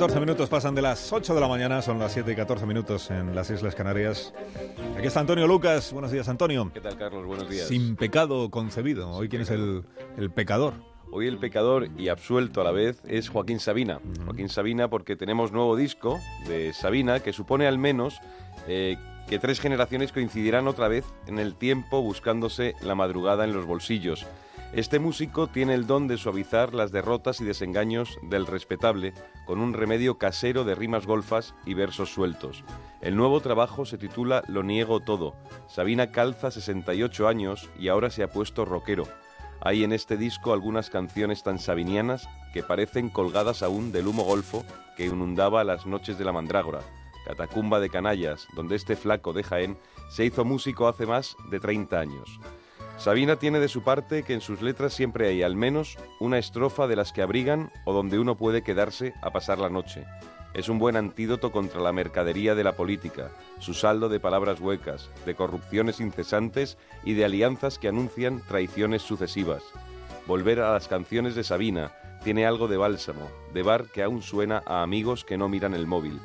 14 minutos pasan de las 8 de la mañana, son las 7 y 14 minutos en las Islas Canarias. Aquí está Antonio Lucas. Buenos días, Antonio. ¿Qué tal, Carlos? Buenos días. Sin pecado concebido. Hoy, ¿quién es el, el pecador? Hoy el pecador y absuelto a la vez es Joaquín Sabina. Joaquín Sabina porque tenemos nuevo disco de Sabina que supone al menos eh, que tres generaciones coincidirán otra vez en el tiempo buscándose la madrugada en los bolsillos. Este músico tiene el don de suavizar las derrotas y desengaños del respetable con un remedio casero de rimas golfas y versos sueltos. El nuevo trabajo se titula Lo niego todo. Sabina calza 68 años y ahora se ha puesto rockero. Hay en este disco algunas canciones tan sabinianas que parecen colgadas aún del humo golfo que inundaba las noches de la mandrágora, catacumba de canallas, donde este flaco de Jaén se hizo músico hace más de 30 años. Sabina tiene de su parte que en sus letras siempre hay al menos una estrofa de las que abrigan o donde uno puede quedarse a pasar la noche. Es un buen antídoto contra la mercadería de la política, su saldo de palabras huecas, de corrupciones incesantes y de alianzas que anuncian traiciones sucesivas. Volver a las canciones de Sabina tiene algo de bálsamo, de bar que aún suena a amigos que no miran el móvil.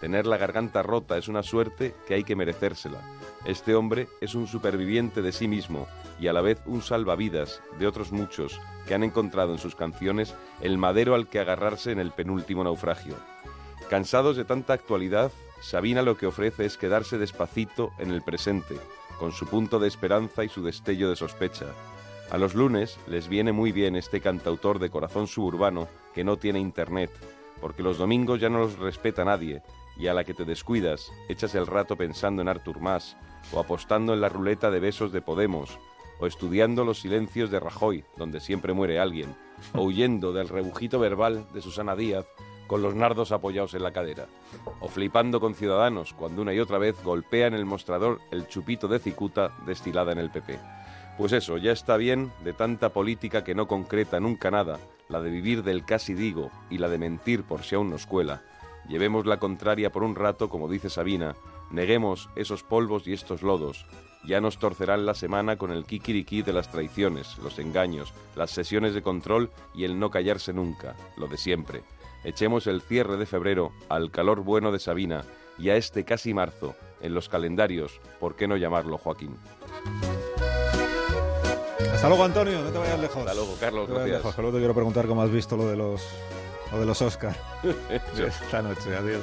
Tener la garganta rota es una suerte que hay que merecérsela. Este hombre es un superviviente de sí mismo y a la vez un salvavidas de otros muchos que han encontrado en sus canciones el madero al que agarrarse en el penúltimo naufragio. Cansados de tanta actualidad, Sabina lo que ofrece es quedarse despacito en el presente, con su punto de esperanza y su destello de sospecha. A los lunes les viene muy bien este cantautor de corazón suburbano que no tiene internet, porque los domingos ya no los respeta nadie, y a la que te descuidas, echas el rato pensando en Artur Mas, o apostando en la ruleta de besos de Podemos, estudiando los silencios de Rajoy, donde siempre muere alguien, o huyendo del rebujito verbal de Susana Díaz con los nardos apoyados en la cadera, o flipando con Ciudadanos cuando una y otra vez golpea en el mostrador el chupito de cicuta destilada en el PP. Pues eso, ya está bien de tanta política que no concreta nunca nada, la de vivir del casi digo y la de mentir por si aún nos cuela. Llevemos la contraria por un rato, como dice Sabina, neguemos esos polvos y estos lodos, ya nos torcerán la semana con el kikiriki de las traiciones, los engaños, las sesiones de control y el no callarse nunca, lo de siempre. Echemos el cierre de febrero al calor bueno de Sabina y a este casi marzo, en los calendarios, ¿por qué no llamarlo Joaquín? Hasta luego, Antonio, no te vayas lejos. Hasta luego, Carlos, No te vayas gracias. lejos, luego te quiero preguntar cómo has visto lo de los, lo de los Oscar. Esta noche, adiós.